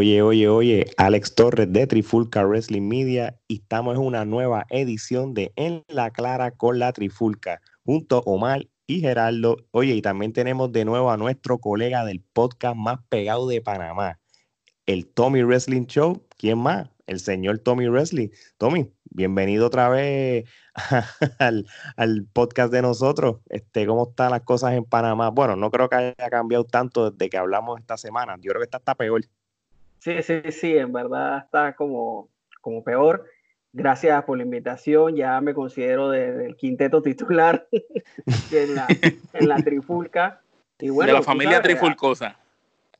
Oye, oye, oye, Alex Torres de Trifulca Wrestling Media y estamos en una nueva edición de En la Clara con la Trifulca, junto a Omar y Gerardo. Oye, y también tenemos de nuevo a nuestro colega del podcast más pegado de Panamá, el Tommy Wrestling Show. ¿Quién más? El señor Tommy Wrestling. Tommy, bienvenido otra vez al, al, podcast de nosotros. Este, ¿Cómo están las cosas en Panamá? Bueno, no creo que haya cambiado tanto desde que hablamos esta semana. Yo creo que está peor. Sí, sí, sí, en verdad está como, como peor. Gracias por la invitación. Ya me considero del quinteto titular en, la, en la trifulca. Y bueno, de la familia trifulcosa.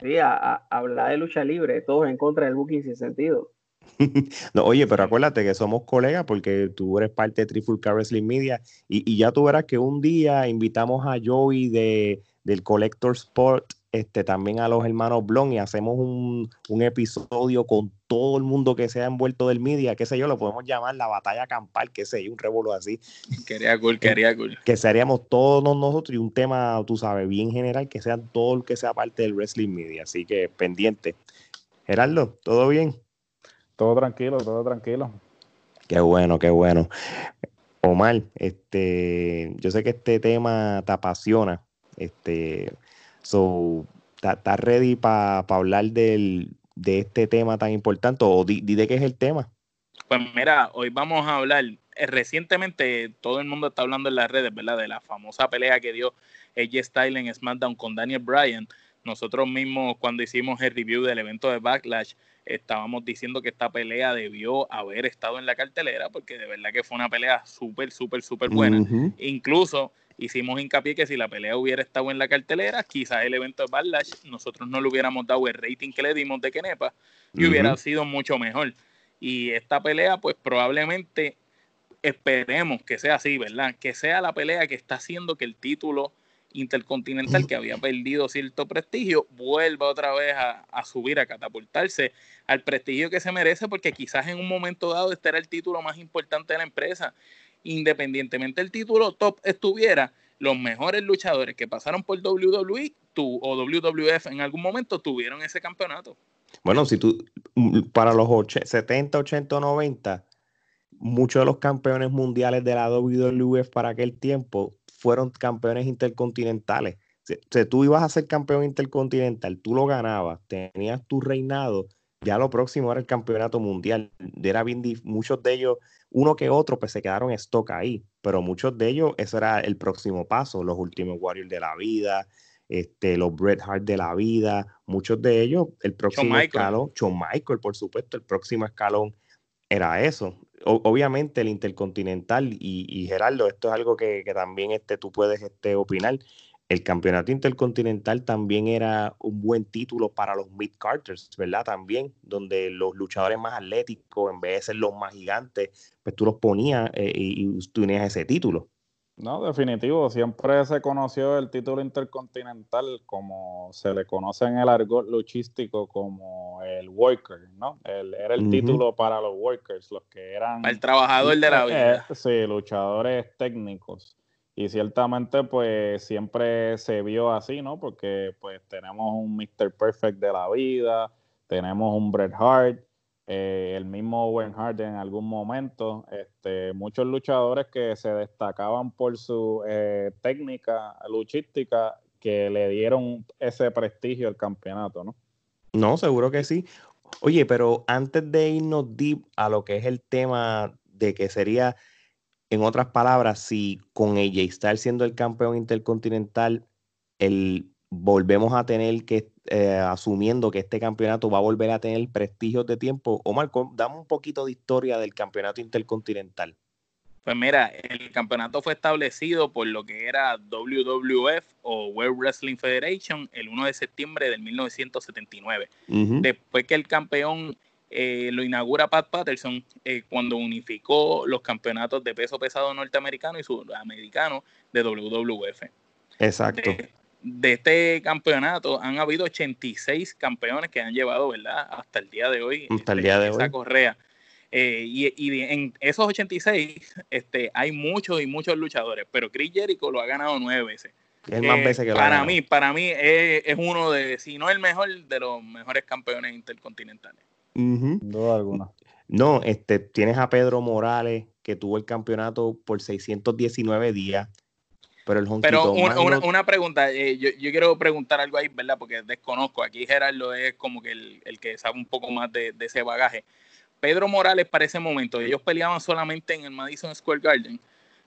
Sí, a, hablar de lucha libre, todos en contra del booking sin sentido. no, oye, pero acuérdate que somos colegas porque tú eres parte de Trifulca Wrestling Media y, y, ya tú verás que un día invitamos a Joey de, del Collector Sport este, también a los hermanos Blon y hacemos un, episodio con todo el mundo que sea envuelto del media, qué sé yo, lo podemos llamar la batalla campal, qué sé yo, un revuelo así. Quería cool, quería cool. Que seríamos todos nosotros y un tema, tú sabes, bien general, que sean todo el que sea parte del wrestling media, así que pendiente. Gerardo, ¿todo bien? Todo tranquilo, todo tranquilo. Qué bueno, qué bueno. Omar, este, yo sé que este tema te apasiona. Este, So, ¿estás ready para hablar del, de este tema tan importante? ¿O di, de qué es el tema? Pues mira, hoy vamos a hablar. Eh, recientemente todo el mundo está hablando en las redes, ¿verdad? De la famosa pelea que dio AJ Styles en SmackDown con Daniel Bryan. Nosotros mismos, cuando hicimos el review del evento de Backlash, estábamos diciendo que esta pelea debió haber estado en la cartelera, porque de verdad que fue una pelea súper, súper, súper buena. Incluso hicimos hincapié que si la pelea hubiera estado en la cartelera, quizás el evento de Backlash nosotros no le hubiéramos dado el rating que le dimos de Kenepa y hubiera sido mucho mejor. Y esta pelea, pues probablemente esperemos que sea así, ¿verdad? Que sea la pelea que está haciendo que el título intercontinental que había perdido cierto prestigio vuelva otra vez a, a, subir, a catapultarse al prestigio que se merece, porque quizás en un momento dado este era el título más importante de la empresa independientemente del título top estuviera, los mejores luchadores que pasaron por WWE tu, o WWF en algún momento tuvieron ese campeonato. Bueno, si tú, para los 70, 80, 90, muchos de los campeones mundiales de la WWF para aquel tiempo fueron campeones intercontinentales. Si, si tú ibas a ser campeón intercontinental, tú lo ganabas, tenías tu reinado, ya lo próximo era el campeonato mundial. Era bien, muchos de ellos uno que otro pues se quedaron en stock ahí, pero muchos de ellos, eso era el próximo paso, los últimos Warriors de la vida, este, los Bret Hart de la vida, muchos de ellos, el próximo escalón, John Michael, por supuesto, el próximo escalón era eso. obviamente el Intercontinental y, Gerardo, esto es algo que, que también este, tú puedes este, opinar el campeonato intercontinental también era un buen título para los mid-carters, ¿verdad? También, donde los luchadores más atléticos, en vez de ser los más gigantes, pues tú los ponías eh, y, tú tenías ese título. No, definitivo, siempre se conoció el título intercontinental como se le conoce en el argot luchístico como el worker, ¿no? era el título para los workers, los que eran... El trabajador de la vida. Eh, sí, luchadores técnicos. Y ciertamente, pues siempre se vio así, ¿no? Porque pues tenemos un Mr. Perfect de la vida, tenemos un Bret Hart, eh, el mismo Owen Hart en algún momento, este, muchos luchadores que se destacaban por su eh, técnica luchística que le dieron ese prestigio al campeonato, ¿no? No, seguro que sí. Oye, pero antes de irnos deep a lo que es el tema de que sería en otras palabras, si con AJ Styles siendo el campeón intercontinental, el, volvemos a tener que, eh, asumiendo que este campeonato va a volver a tener prestigio de tiempo, Omar, dame un poquito de historia del campeonato intercontinental. Pues mira, el campeonato fue establecido por lo que era WWF o World Wrestling Federation el 1 de septiembre de 1979. Después que el campeón eh, lo inaugura Pat Patterson eh, cuando unificó los campeonatos de peso pesado norteamericano y sudamericano de WWF. Exacto. De, este campeonato han habido 86 campeones que han llevado, ¿verdad? Hasta el día de hoy. Hasta el día de esa correa. Eh, y, en esos 86 este, hay muchos y muchos luchadores, pero Chris Jericho lo ha ganado nueve veces. Es más veces que para mí, para mí es, es uno de, si no el mejor, de los mejores campeones intercontinentales. Duda alguna. No, este, tienes a Pedro Morales, que tuvo el campeonato por 619 días. Pero el Honky Pero una, una pregunta, eh, yo, yo quiero preguntar algo ahí, ¿verdad? Porque desconozco. Aquí Gerardo es como que el, el que sabe un poco más de, de ese bagaje. Pedro Morales para ese momento, ellos peleaban solamente en el Madison Square Garden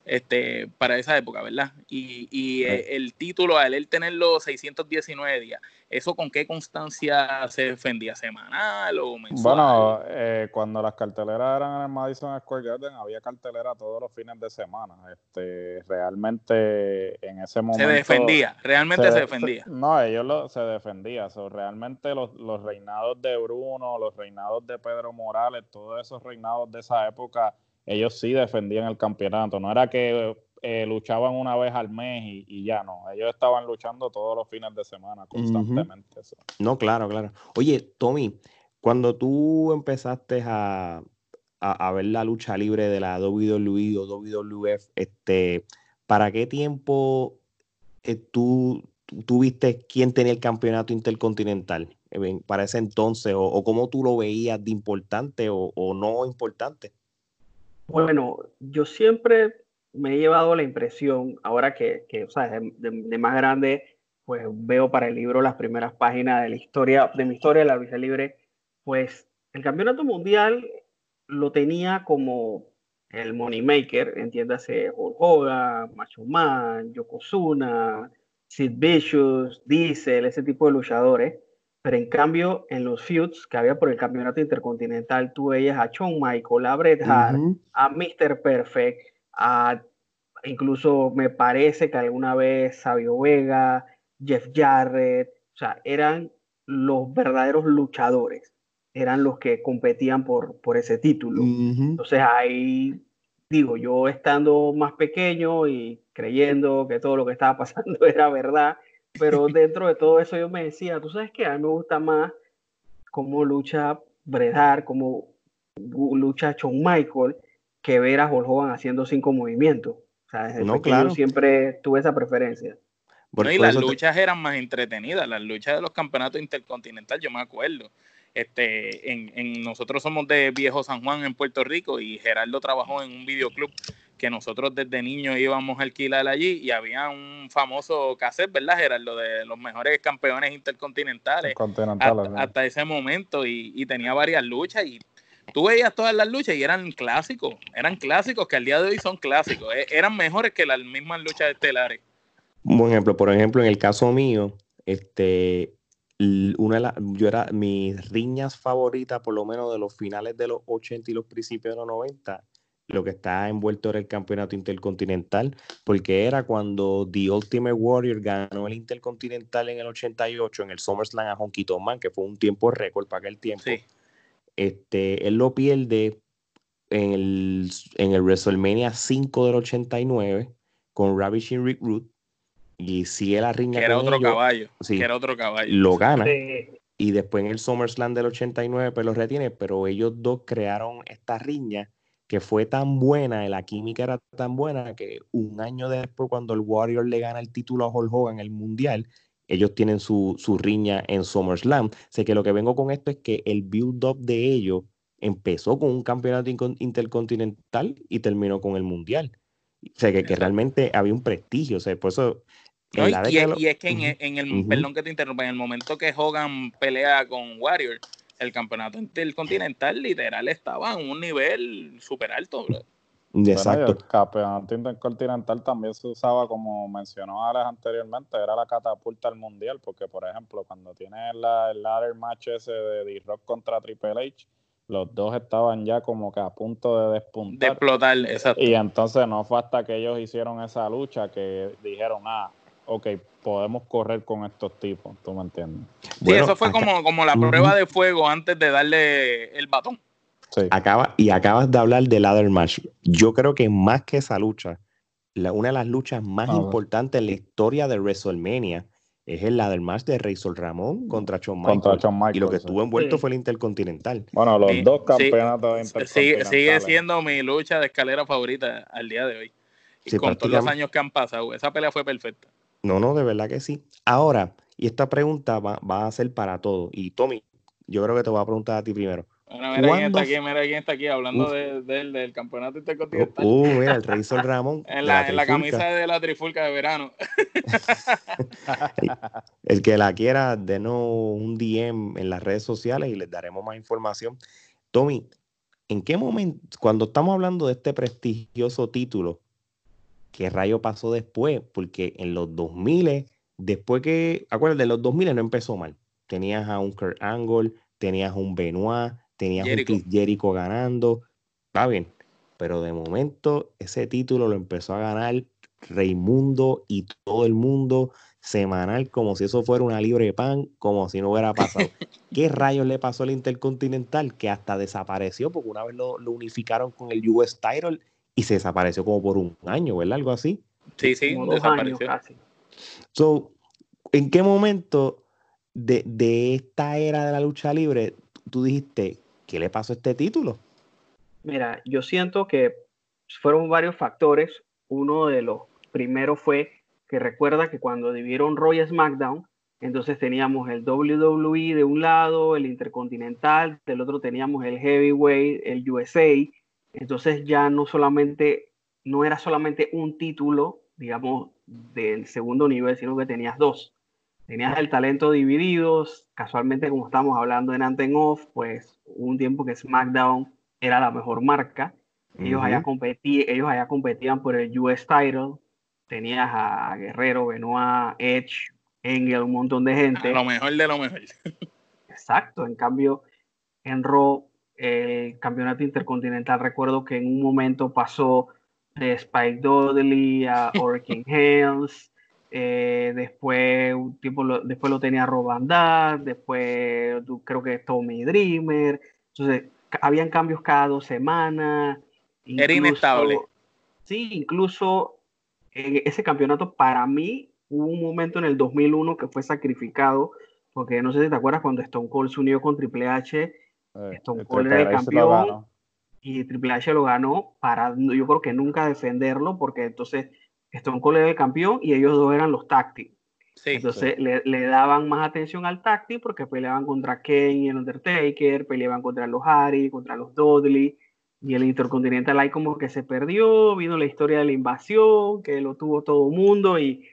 este, para esa época, ¿verdad? Y, y eh, el título, al él tener los 619 días, ¿eso con qué constancia se defendía? ¿Semanal o mensual? Bueno, eh, cuando las carteleras eran en el Madison Square Garden, había cartelera todos los fines de semana. Este, realmente en ese momento. se defendía, realmente se, de- defendía. no, ellos lo, se defendían. So, realmente los, los reinados de Bruno, los reinados de Pedro Morales, todos esos reinados de esa época, ellos sí defendían el campeonato. No era que eh, luchaban una vez al mes y, y ya no. Ellos estaban luchando todos los fines de semana constantemente. No, claro, claro. Oye, Tommy, cuando tú empezaste a, a, a ver la lucha libre de la WWE o WWF, este, ¿para qué tiempo eh, tú, tú, viste quién tenía el campeonato intercontinental? Eh, Para ese entonces, o, o cómo tú lo veías de importante o, o no importante. Bueno, yo siempre me he llevado la impresión, ahora que, o sea, de más grande, pues veo para el libro las primeras páginas de la historia, de mi historia de la lucha libre, pues el campeonato mundial lo tenía como el Moneymaker, entiéndase Hulk Hogan, Macho Man, Yokozuna, Sid Vicious, Diesel, ese tipo de luchadores. Pero en cambio, en los feuds que había por el campeonato intercontinental, tú veías a Shawn Michael, a Bret Hart, Ujú. a Mr. Perfect, a incluso me parece que alguna vez Sabio Vega, Jeff Jarrett, o sea, eran los verdaderos luchadores, eran los que competían por, por ese título. Ujú. Entonces ahí digo, yo estando más pequeño y creyendo que todo lo que estaba pasando era verdad, pero dentro de todo eso yo me decía, tú sabes que a mí me gusta más cómo lucha Bret Hart, cómo lucha Shawn Michael, que ver a Hulk Hogan haciendo cinco movimientos. O sea, desde No, claro. siempre tuve esa preferencia. Por- No, y por las te- luchas eran más entretenidas, las luchas de los campeonatos intercontinental, yo me acuerdo. Este, en, en- nosotros somos de Viejo San Juan en Puerto Rico y Gerardo trabajó en un videoclub que nosotros desde niños íbamos a alquilar allí y había un famoso cassette, ¿verdad, Gerardo? De los mejores campeones intercontinentales Continentales, hasta, ¿no? hasta ese momento y, y tenía varias luchas y tú veías todas las luchas y eran clásicos, eran clásicos que al día de hoy son clásicos, eh, eran mejores que las mismas luchas estelares. Un buen ejemplo, por ejemplo, en el caso mío, este, una de las, yo era mis riñas favoritas, por lo menos de los finales de los 80 y los principios de los 90, lo que está envuelto era el campeonato intercontinental, porque era cuando The Ultimate Warrior ganó el intercontinental en el 88 en el SummerSlam a Honky Tonk Man, que fue un tiempo récord para aquel tiempo. Sí. Este, él lo pierde en el, en el WrestleMania 5 del 89 con Ravishing Rick Root y sigue la riña que era con otro ellos, caballo, sí, que era otro caballo. lo gana Sí. y después en el SummerSlam del 89 pues lo retiene, pero ellos dos crearon esta riña que fue tan buena, la química era tan buena que un año después cuando el Warrior le gana el título a Hulk Hogan en el Mundial, ellos tienen su, su riña en SummerSlam. Sé que lo que vengo con esto es que el build-up de ellos empezó con un campeonato intercontinental y terminó con el Mundial. O sea, que, que realmente había un prestigio. O sea, por eso... No, y, es, los- y es que en, el- perdón que te interrumpa, en el momento que Hogan pelea con Warrior, el campeonato intercontinental literal estaba en un nivel súper alto, bro. Bueno, Exacto. el campeonato intercontinental también se usaba, como mencionó Alex anteriormente, era la catapulta al mundial, porque por ejemplo, cuando tienes la, el ladder match ese de D-Rock contra Triple H, los dos estaban ya como que a punto de De despuntar. explotar, exacto. Y entonces no fue hasta que ellos hicieron esa lucha que dijeron, ah, ok, podemos correr con estos tipos, ¿tú me entiendes? Sí, Bueno, eso fue acá- como, como la prueba de fuego antes de darle el batón. Sí. Acaba, y acabas de hablar del ladder match. Yo creo que más que esa lucha, la- una de las luchas más A ver. importantes en la historia de WrestleMania es el ladder match de Razor Ramón contra Shawn Michaels. Contra Shawn y lo que sí. estuvo envuelto Sí. fue el Intercontinental. Bueno, los Sí, dos sí, campeonatos Sigue, intercontinentales. sigue siendo mi lucha de escalera favorita al día de hoy. Y Sí, con todos los años que han pasado, esa pelea fue perfecta. No, no, de verdad que sí. Ahora, y esta pregunta va, va a ser para todos. Y Tommy, yo creo que te voy a preguntar a ti primero. Bueno, mira quién está aquí, mira quién está aquí hablando de, del campeonato intercontinental. Uh, mira, el Rey Sol Ramón. en, la, en la, camisa de la trifulca de verano. el, que la quiera, denos un DM en las redes sociales y les daremos más información. Tommy, ¿en qué momento, cuando estamos hablando de este prestigioso título, qué rayo pasó después? Porque en los 2000, después que, acuérdate, en los 2000 no empezó mal. Tenías a un Kurt Angle, tenías a un Benoit, tenías a un Chris Jericho ganando, está bien. Pero de momento ese título lo empezó a ganar Raimundo y todo el mundo semanal como si eso fuera una libre de pan, como si no hubiera pasado. ¿Qué rayos le pasó al Intercontinental? Que hasta desapareció porque una vez lo, unificaron con el US Title y se desapareció como por un año, ¿verdad? Algo así. Sí, sí, desapareció. So, ¿En qué momento de, de esta era de la lucha libre tú dijiste, ¿qué le pasó a este título? Mira, yo siento que fueron varios factores. Uno de los primeros fue que recuerda que cundo dividieron Roy SmackDown, entonces teníamos el WWE de un lado, el Intercontinental, del otro teníamos el Heavyweight, el USA. Entonces ya no solamente, no era solamente un título, digamos, del segundo nivel, sino que tenías dos. Tenías el talento divididos, casualmente como estamos hablando en Anten Off, pues hubo un tiempo que SmackDown era la mejor marca. Ellos, allá competí, ellos allá competían por el US Title, tenías a Guerrero, Benoit, Edge, Engel, un montón de gente. lo mejor de lo mejor. Exacto, en cambio, en Raw, el campeonato intercontinental, recuerdo que en un momento pasó de Spike Dudley a Hurricane Helms, eh, después, un tiempo lo, después lo tenía Robandad, después creo que Tommy Dreamer, entonces habían cambios cada dos semanas. Era inestable. Sí, incluso ese campeonato para mí hubo un momento en el 2001 que fue sacrificado, porque no sé si te acuerdas cuando Stone Cold se unió con Triple H, Stone Cold era el campeón y Triple H lo ganó para, yo creo que nunca defenderlo, porque entonces Stone Cold era el campeón y ellos dos eran los tácticos. entonces Le, le, daban más atención al táctil porque peleaban contra Kane y el Undertaker, peleaban contra los Harry, contra los Dudley, y el Intercontinental ahí como que se perdió, vino la historia de la invasión, que lo tuvo todo el mundo y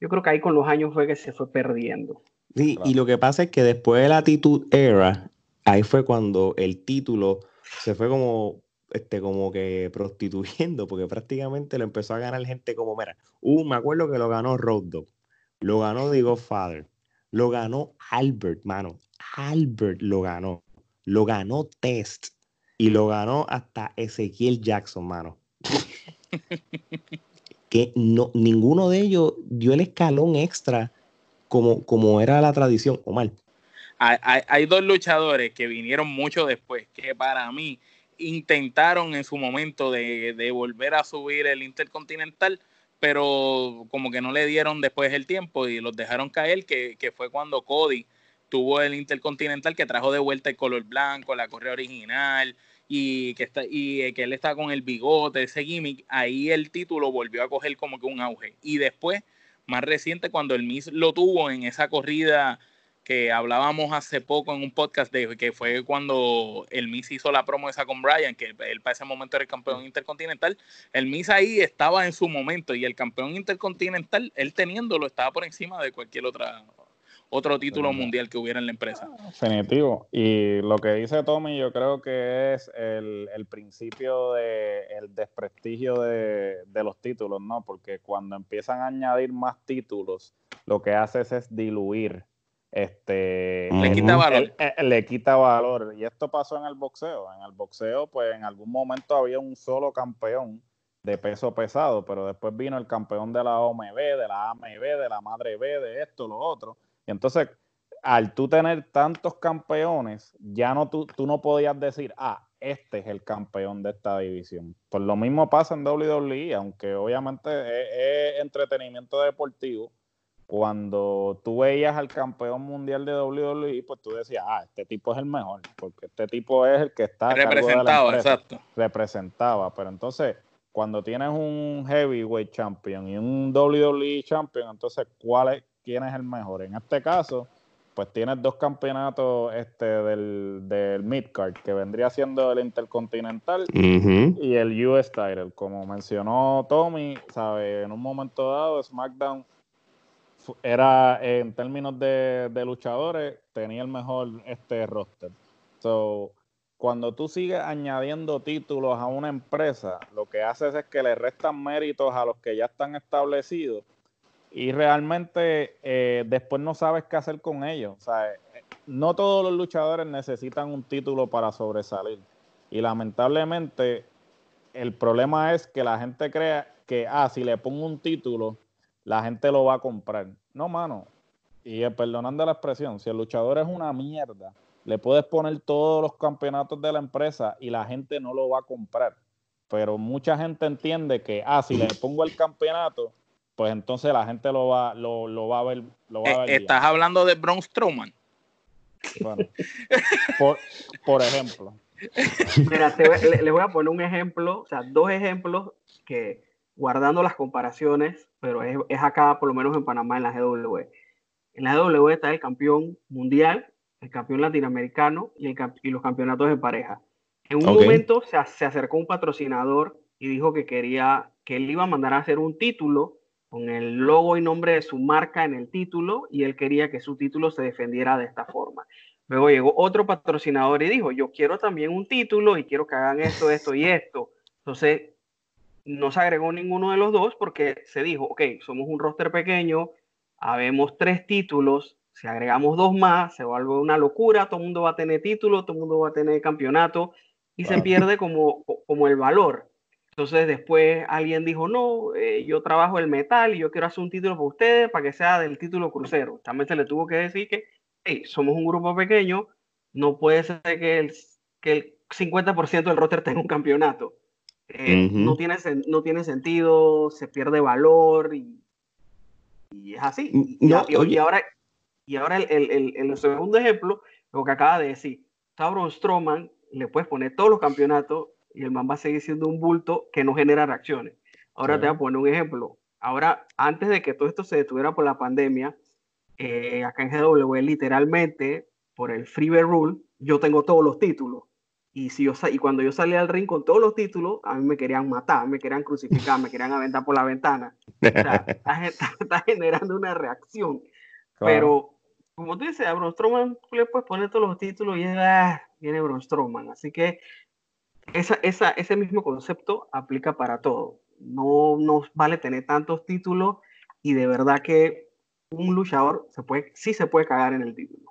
yo creo que ahí con los años fue que se fue perdiendo. Sí, y lo que pasa es que después de la Attitude Era, ahí fue cuando el título se fue como, este, como que prostituyendo, porque prácticamente lo empezó a ganar gente como, mira, uh, me acuerdo que lo ganó Road Dogg, lo ganó The Godfather, lo ganó Albert, mano, Albert lo ganó, lo ganó Test, y lo ganó hasta Ezequiel Jackson, mano. que no, ninguno de ellos dio el escalón extra como, como era la tradición, Omar. Hay, dos luchadores que vinieron mucho después, que para mí intentaron en su momento de, volver a subir el Intercontinental, pero como que no le dieron después el tiempo y los dejaron caer, que, fue cuando Cody tuvo el Intercontinental que trajo de vuelta el color blanco, la correa original y y que él está con el bigote, ese gimmick, ahí el título volvió a coger como que un auge. Y después, más reciente, cuando el Miss lo tuvo en esa corrida que hablábamos hace poco en un podcast de que fue cuando el Miss hizo la promo esa con Brian, que él para ese momento era el campeón intercontinental, el Miss ahí estaba en su momento y el campeón intercontinental, él teniéndolo, estaba por encima de cualquier otra otro título mundial que hubiera en la empresa. Definitivo. Y lo que dice Tommy, yo creo que es el, principio del desprestigio de, los títulos, ¿no? Porque cuando empiezan a añadir más títulos, lo que haces es diluir. Este, le quita valor. le quita valor. Y esto pasó en el boxeo. En el boxeo, pues en algún momento había un solo campeón de peso pesado, pero después vino el campeón de la OMB, de la AMB, de la Madre B, de esto, lo otro y entonces, al tú tener tantos campeones, ya no tú, tú no podías decir, ah, este es el campeón de esta división. Pues lo mismo pasa en WWE, aunque obviamente es, entretenimiento deportivo. Cuando tú veías al campeón mundial de WWE, pues tú decías, ah, este tipo es el mejor, porque este tipo es el que está representaba, exacto. Representaba, pero entonces cuando tienes un heavyweight champion y un WWE champion, entonces ¿cuál es, quién es el mejor? En este caso, pues tienes dos campeonatos este, del, del midcard, que vendría siendo el Intercontinental y el US Title. Como mencionó Tommy, sabe, en un momento dado SmackDown era en términos de, de luchadores, tenía el mejor este roster. So, cuando tú sigues añadiendo títulos a una empresa, lo que haces es que le restan méritos a los que ya están establecidos y realmente eh, después no sabes qué hacer con ellos. O sea, no todos los luchadores necesitan un título para sobresalir. Y lamentablemente el problema es que la gente crea que, ah, si le pongo un título, la gente lo va a comprar. No, mano. Y eh, perdonando la expresión, si el luchador es una mierda, le puedes poner todos los campeonatos de la empresa y la gente no lo va a comprar. Pero mucha gente entiende que, ah, si le pongo el campeonato, pues entonces la gente lo va, lo, va a ver. Lo va a ver ¿Estás hablando de Braun Strowman? Bueno, por, ejemplo. Mira, les voy a poner un ejemplo, o sea, dos ejemplos que guardando las comparaciones, pero es, es, acá, por lo menos en Panamá, en la GW. En la GW está el campeón mundial el campeón latinoamericano y, los campeonatos de pareja. En un momento se, acercó un patrocinador y dijo que quería que él iba a mandar a hacer un título con el logo y nombre de su marca en el título y él quería que su título se defendiera de esta forma. Luego llegó otro patrocinador y dijo, yo quiero también un título y quiero que hagan esto, esto y esto. Entonces, no se agregó ninguno de los dos porque se dijo, ok, somos un roster pequeño, habemos tres títulos, si agregamos dos más, se vuelve una locura, todo el mundo va a tener título, todo el mundo va a tener campeonato y se pierde como, como el valor. Entonces después alguien dijo, no, eh, yo trabajo el metal y yo quiero hacer un título para ustedes para que sea del título crucero. También se le tuvo que decir que hey, somos un grupo pequeño, no puede ser que el, que el 50% del roster tenga un campeonato. Eh, no, tiene, no tiene sentido, se pierde valor y, y es así. Y, y, ahora, y ahora el, segundo ejemplo, lo que acaba de decir, Tauron Stroman, le puedes poner todos los campeonatos y el man va a seguir siendo un bulto que no genera reacciones. Ahora te voy a poner un ejemplo. Ahora, antes de que todo esto se detuviera por la pandemia, eh, acá en GW, literalmente, por el Freeway Rule, yo tengo todos los títulos. Y, si yo, y cuando yo salí al ring con todos los títulos, a mí me querían matar, me querían crucificar, me querían aventar por la ventana. O sea, está, generando una reacción. Pero como tú dices, a Braun Strowman tú le puedes poner todos los títulos y ah, viene Braun Strowman. Así que esa, esa, ese mismo concepto aplica para todo. No nos vale tener tantos títulos y de verdad que un luchador se puede, sí se puede cagar en el título.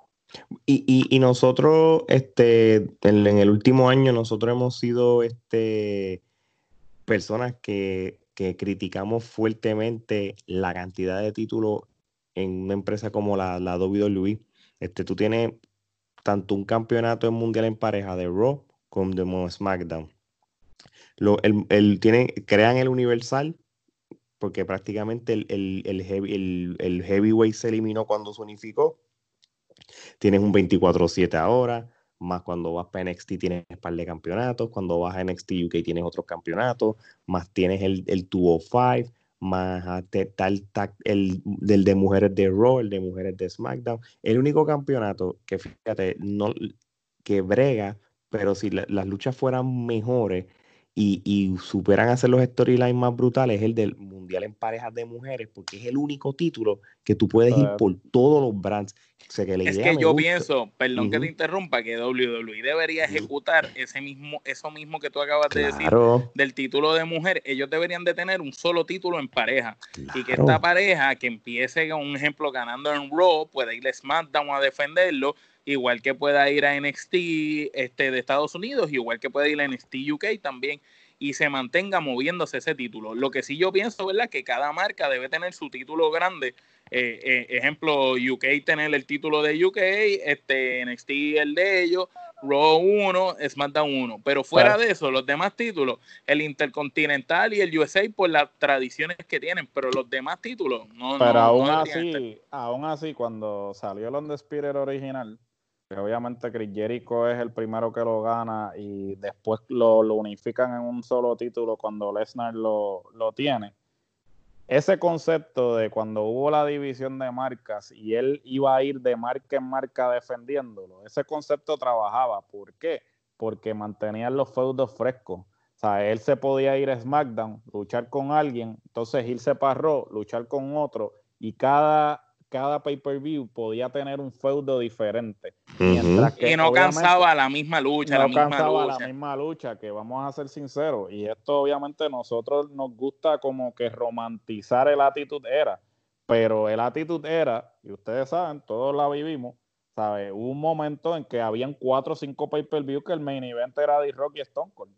Y, y, nosotros, este, en, el último año, nosotros hemos sido este, personas que, que criticamos fuertemente la cantidad de títulos en una empresa como la, la WWE, este, tú tienes tanto un campeonato mundial en pareja de Raw como de SmackDown. Lo, el, tiene, crean el Universal porque prácticamente el, el, el, heavyweight se eliminó cuando se unificó. Tienes un 24-7 ahora, más cuando vas para NXT tienes un par de campeonatos, cuando vas a NXT UK tienes otros campeonatos, más tienes el, el 205, más tal, el del de mujeres de Raw, el de mujeres de SmackDown. El único campeonato que fíjate, no que brega, pero si las luchas fueran mejores, y, y superan a hacer los storylines más brutales el del Mundial en Parejas de Mujeres, porque es el único título que tú puedes ir por todos los brands. es que yo pienso, perdón que te interrumpa, que WWE debería ejecutar ese mismo, eso mismo que tú acabas de decir del título de mujer. Ellos deberían de tener un solo título en pareja. Y que esta pareja que empiece, con un ejemplo, ganando en Raw, pueda ir a SmackDown a defenderlo igual que pueda ir a NXT este, de Estados Unidos, igual que pueda ir a NXT UK también, y se mantenga moviéndose ese título. Lo que sí yo pienso, ¿verdad? Que cada marca debe tener su título grande. Eh, eh, ejemplo, UK tener el título de UK, este, NXT el de ellos, Raw 1, SmackDown 1. Pero fuera de eso, los demás títulos, el Intercontinental y el USA por las tradiciones que tienen, pero los demás títulos no. Pero aún así, aún así, cuando salió el Spirit original, obviamente Chris Jericho es el primero que lo gana y después lo, unifican en un solo título cuando Lesnar lo, lo tiene. Ese concepto de cuando hubo la división de marcas y él iba a ir de marca en marca defendiéndolo, ese concepto trabajaba. ¿Por qué? Porque mantenían los feudos frescos. O sea, él se podía ir a SmackDown, luchar con alguien, entonces irse para Raw, luchar con otro, y cada cada pay-per-view podía tener un feudo diferente. y no cansaba la misma lucha. No cansaba la misma lucha, que vamos a ser sinceros. Y esto obviamente nosotros nos gusta como que romantizar el Attitude Era. Pero el Attitude Era, y ustedes saben, todos la vivimos, ¿sabe? Hubo un momento en que habían cuatro o cinco pay-per-view que el main event era de Rock y Stone Cold.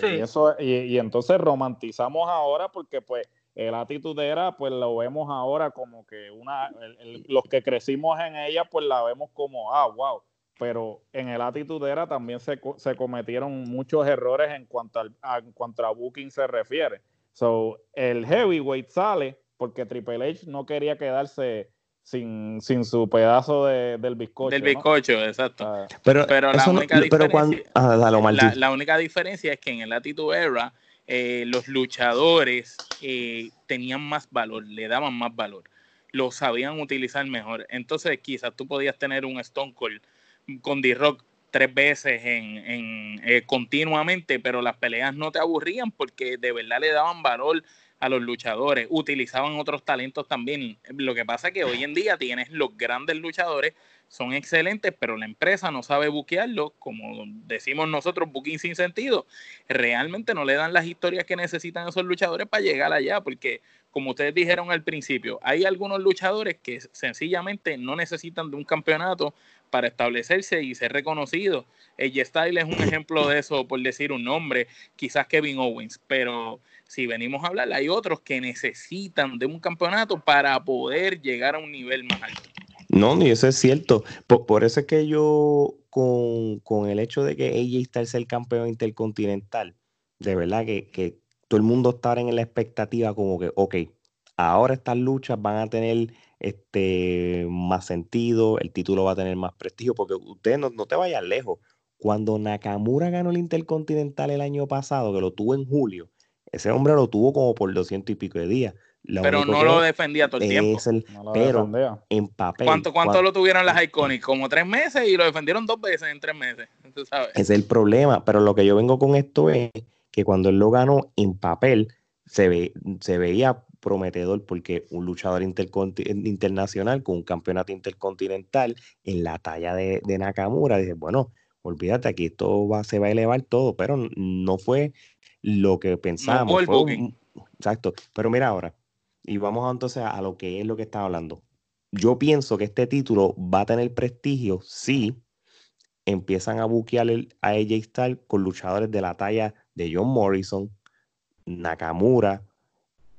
Y, eso, y entonces romantizamos ahora porque pues el actitud era, pues lo vemos ahora como que una, los que crecimos en ella, pues la vemos como, ah, wow. Pero en el actitud era también se, se, cometieron muchos errores en cuanto, al, a, en cuanto a booking se refiere. So, el heavyweight sale porque Triple H no quería quedarse sin, sin su pedazo de, del bizcocho. Del bizcocho, exacto. Ah. pero, la, única diferencia, ah, la, la, única diferencia es que en el Attitude Era eh, los luchadores eh, tenían más valor, le daban más valor, lo sabían utilizar mejor. Entonces, quizás tú podías tener un Stone Cold con D-Rock tres veces en, eh, continuamente, pero las peleas no te aburrían porque de verdad le daban valor a los luchadores, utilizaban otros talentos también. Lo que pasa es que hoy en día tienes los grandes luchadores son excelentes, pero la empresa no sabe buquearlo, como decimos nosotros, booking sin sentido. Realmente no le dan las historias que necesitan esos luchadores para llegar allá, porque como ustedes dijeron al principio, hay algunos luchadores que sencillamente no necesitan de un campeonato para establecerse y ser reconocidos. AJ Style es un ejemplo de eso, por decir un nombre, quizás Kevin Owens, pero si venimos a hablar, hay otros que necesitan de un campeonato para poder llegar a un nivel más alto. No, ni eso es cierto. Por, eso es que yo, con, el hecho de que ella está el campeón intercontinental, de verdad que, todo el mundo está en la expectativa como que, ok, ahora estas luchas van a tener este, más sentido, el título va a tener más prestigio, porque ustedes no, no te vayan lejos. Cuando Nakamura ganó el Intercontinental el año pasado, que lo tuvo en julio, ese hombre lo tuvo como por doscientos y pico de días pero no lo defendía todo el tiempo. pero en papel. ¿Cuánto, cuánto lo tuvieron las Iconics? Como tres meses y lo defendieron dos veces en tres meses. Es el problema. Pero lo que yo vengo con esto es que cuando él lo ganó en papel, se, ve, se veía prometedor porque un luchador internacional con un campeonato intercontinental en la talla de, Nakamura, dice, bueno, olvídate, aquí esto va, se va a elevar todo, pero no fue lo que pensábamos. exacto. Pero mira ahora, y vamos entonces a, lo que es lo que estaba hablando. Yo pienso que este título va a tener prestigio si empiezan a buquear a AJ Styles con luchadores de la talla de John Morrison, Nakamura,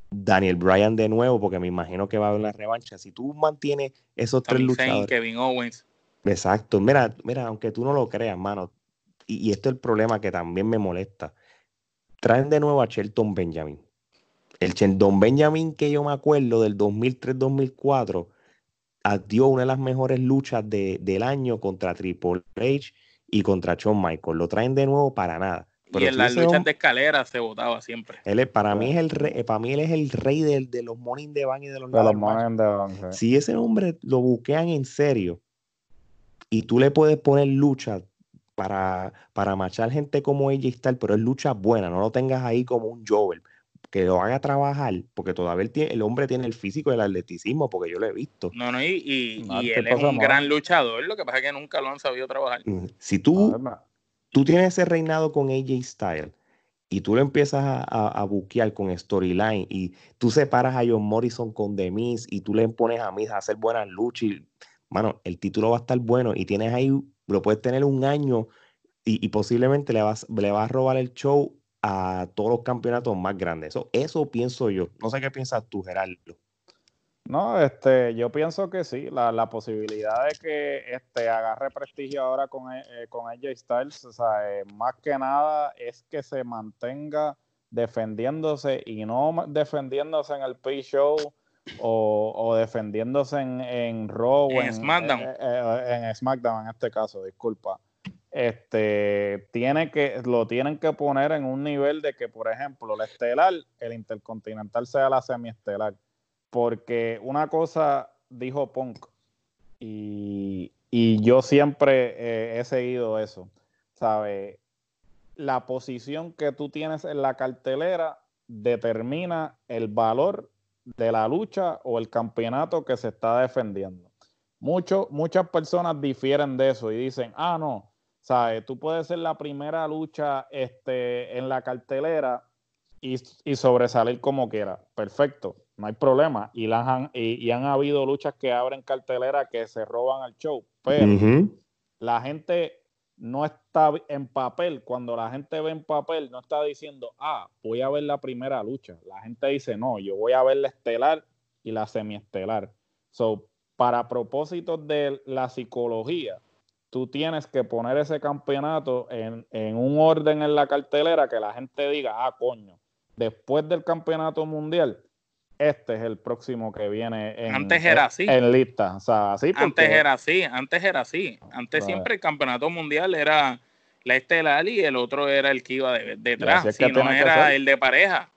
Daniel Bryan de nuevo, porque me imagino que va a haber una revancha. Si tú mantienes esos tres luchadores. Kevin Owens. Exacto. Mira, mira, aunque tú no lo creas, mano, y, y esto es el problema que también me molesta. Traen de nuevo a Shelton Benjamin el Don Benjamin que yo me acuerdo del 2003-2004 dio una de las mejores luchas del año contra Triple H y contra Shawn Michaels. Lo traen de nuevo para nada. y en las luchas de escalera se votaba siempre. Él para, mí es el rey, para mí él es el rey de, los Morning de Van y de los, de Si ese hombre lo buquean en serio y tú le puedes poner lucha para, para machar gente como AJ Styles, pero es lucha buena, no lo tengas ahí como un Jover que lo haga trabajar, porque todavía el, el, hombre tiene el físico del atleticismo, porque yo lo he visto. No, no, y, y, él es un gran luchador, lo que pasa es que nunca lo han sabido trabajar. Mm, si tú, tú tienes ese reinado con AJ Style y tú lo empiezas a, a, buquear con storyline y tú separas a John Morrison con The Miz y tú le pones a Miz a hacer buenas luchas, y, mano, el título va a estar bueno y tienes ahí, lo puedes tener un año y, y posiblemente le vas, le vas a robar el show a todos los campeonatos más grandes. Eso, eso pienso yo. No sé qué piensas tú, Gerardo. No, este, yo pienso que sí, la, posibilidad de que este, agarre prestigio ahora con, eh, con AJ Styles, o sea, eh, más que nada es que se mantenga defendiéndose y no defendiéndose en el pre-show o, defendiéndose en, en Raw en, en SmackDown. Eh, eh, en SmackDown en este caso, disculpa. Este tiene que, lo tienen que poner en un nivel de que, por ejemplo, la estelar, el intercontinental sea la semiestelar. Porque una cosa dijo Punk, y, y yo siempre eh, he seguido eso, ¿sabes? La posición que tú tienes en la cartelera determina el valor de la lucha o el campeonato que se está defendiendo. Mucho, muchas personas difieren de eso y dicen, ah, no, ¿sabes? Tú puedes ser la primera lucha este, en la cartelera y, y sobresalir como quiera. Perfecto, no hay problema. Y, las han, y, han habido luchas que abren cartelera que se roban al show. Pero la gente no está en papel. Cuando la gente ve en papel, no está diciendo, ah, voy a ver la primera lucha. La gente dice, no, yo voy a ver la estelar y la semiestelar. So, para propósitos de la psicología, tú tienes que poner ese campeonato en, en un orden en la cartelera que la gente diga, ah, coño, después del campeonato mundial, este es el próximo que viene en, antes era así. en lista. O sea, así Antes era así, antes era así. Antes siempre el campeonato mundial era la estelar y el otro era el que iba detrás, si no era el de pareja.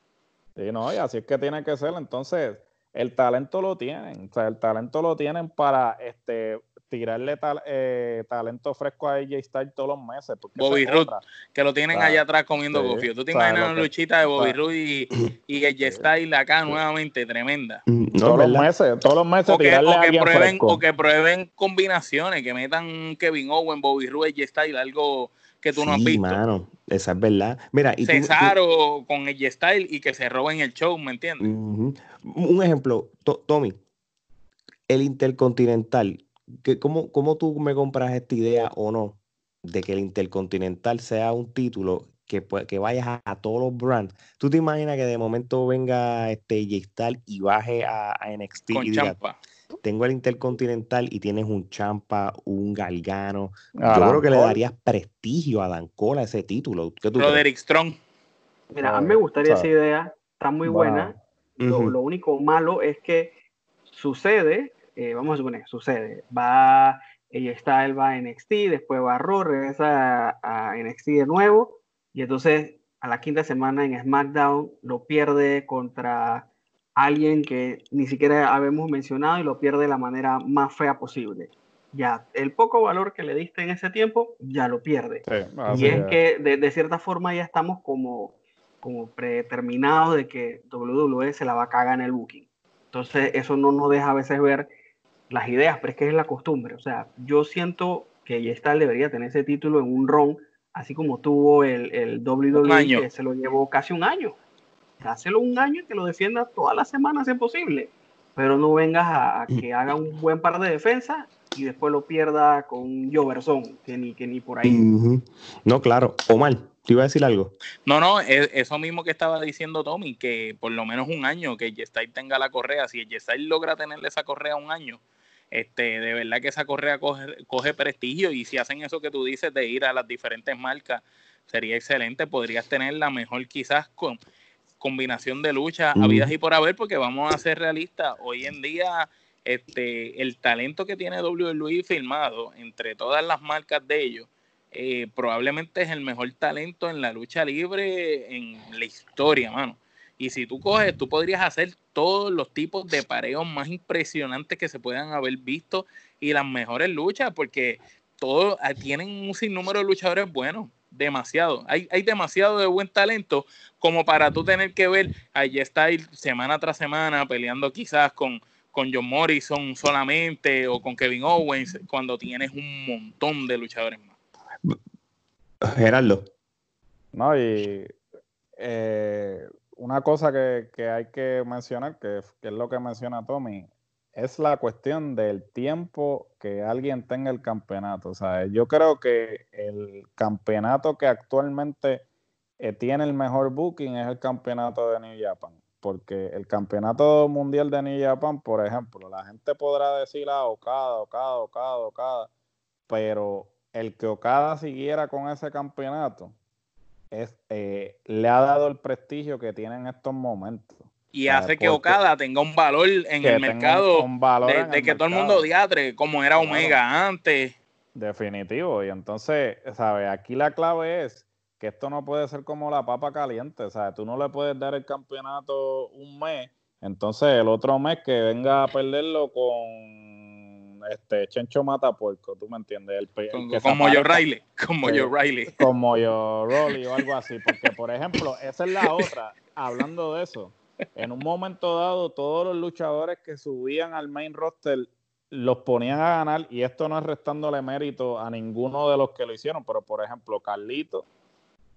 Sí, no, y así es que tiene que ser. Entonces, el talento lo tienen, o sea, el talento lo tienen para este tirarle tal, eh, talento fresco a AJ Styles todos los meses. Bobby Roode, que lo tienen allá atrás comiendo sí, Tú te imaginas una luchita de Bobby Roode y, y AJ Styles acá nuevamente, tremenda. Mm, todos los meses, todos los meses o que, o que prueben, o que prueben combinaciones, que metan Kevin Owen, Bobby Roode, AJ Styles, algo que tú no has visto. Mano, esa es verdad. Mira, y Cesaro con AJ Styles y que se roben el show, ¿me entiendes? Un ejemplo, Tommy, el Intercontinental cómo, ¿Cómo tú me compras esta idea o no de que el Intercontinental sea un título que, que vayas a, todos los brands? ¿Tú te imaginas que de momento venga este J-Star y baje a, NXT y diga, tengo el Intercontinental y tienes un Champa, un Galgano? Yo creo que le darías prestigio a Dan Cole a ese título. ¿Qué Roderick Strong. Mira, a mí me gustaría esa idea, está muy buena. Lo, lo único malo es que sucede eh, vamos a suponer, sucede, va, ella está, él va a NXT, después va a Raw, regresa a, NXT de nuevo, y entonces a la quinta semana en SmackDown lo pierde contra alguien que ni siquiera habíamos mencionado y lo pierde de la manera más fea posible. Ya, el poco valor que le diste en ese tiempo, ya lo pierde. y es, que de, de, cierta forma ya estamos como, como predeterminados de que WWE se la va a cagar en el booking. Entonces eso no nos deja a veces ver las ideas, pero es que es la costumbre. O sea, yo siento que Yestal debería tener ese título en un ron, así como tuvo el, el WWE, que se lo llevó casi un año. Hacelo un año y que lo defienda todas las semanas si es posible. Pero no vengas a, que haga un buen par de defensa y después lo pierda con un Joverson, que ni, que ni por ahí. No, claro. Omar, ¿te iba a decir algo? No, no, es eso mismo que estaba diciendo Tommy, que por lo menos un año que Yestai tenga la correa. Si Yestai logra tenerle esa correa un año, este, de verdad que esa correa coge, prestigio y si hacen eso que tú dices de ir a las diferentes marcas, sería excelente. Podrías tener la mejor quizás con combinación de lucha a vidas y por haber, porque vamos a ser realistas, hoy en día este, el talento que tiene WWE firmado entre todas las marcas de ellos, eh, probablemente es el mejor talento en la lucha libre en la historia, mano. Y si tú coges, tú podrías hacer todos los tipos de pareos más impresionantes que se puedan haber visto y las mejores luchas, porque todos ah, tienen un sinnúmero de luchadores buenos, demasiado. Hay, hay demasiado de buen talento como para tú tener que ver a J-Style semana tras semana peleando quizás con, con John Morrison solamente o con Kevin Owens cuando tienes un montón de luchadores más. Gerardo. No, y eh, una cosa que, hay que mencionar, que, es lo que menciona Tommy, es la cuestión del tiempo que alguien tenga el campeonato. O sea, yo creo que el campeonato que actualmente eh, tiene el mejor booking es el campeonato de New Japan. Porque el campeonato mundial de New Japan, por ejemplo, la gente podrá decir, ah, Okada, Okada, Okada, Okada, pero el que Okada siguiera con ese campeonato es, eh, le ha dado el prestigio que tiene en estos momentos. y hace que Okada tenga un valor en el mercado de, que todo el mundo diatre, como era Omega antes. Definitivo, y entonces, ¿sabes? Aquí la clave es que esto no puede ser como la papa caliente, ¿sabes? Tú no le puedes dar el campeonato un mes, entonces el otro mes que venga a perderlo con este Chencho Mata Puerco, ¿tú me entiendes? como yo Riley, como yo Riley. Como yo Rolly o algo así, porque por ejemplo, esa es la otra, hablando de eso en un momento dado, todos los luchadores que subían al main roster los ponían a ganar, y esto no es restándole mérito a ninguno de los que lo hicieron, pero por ejemplo, Carlito,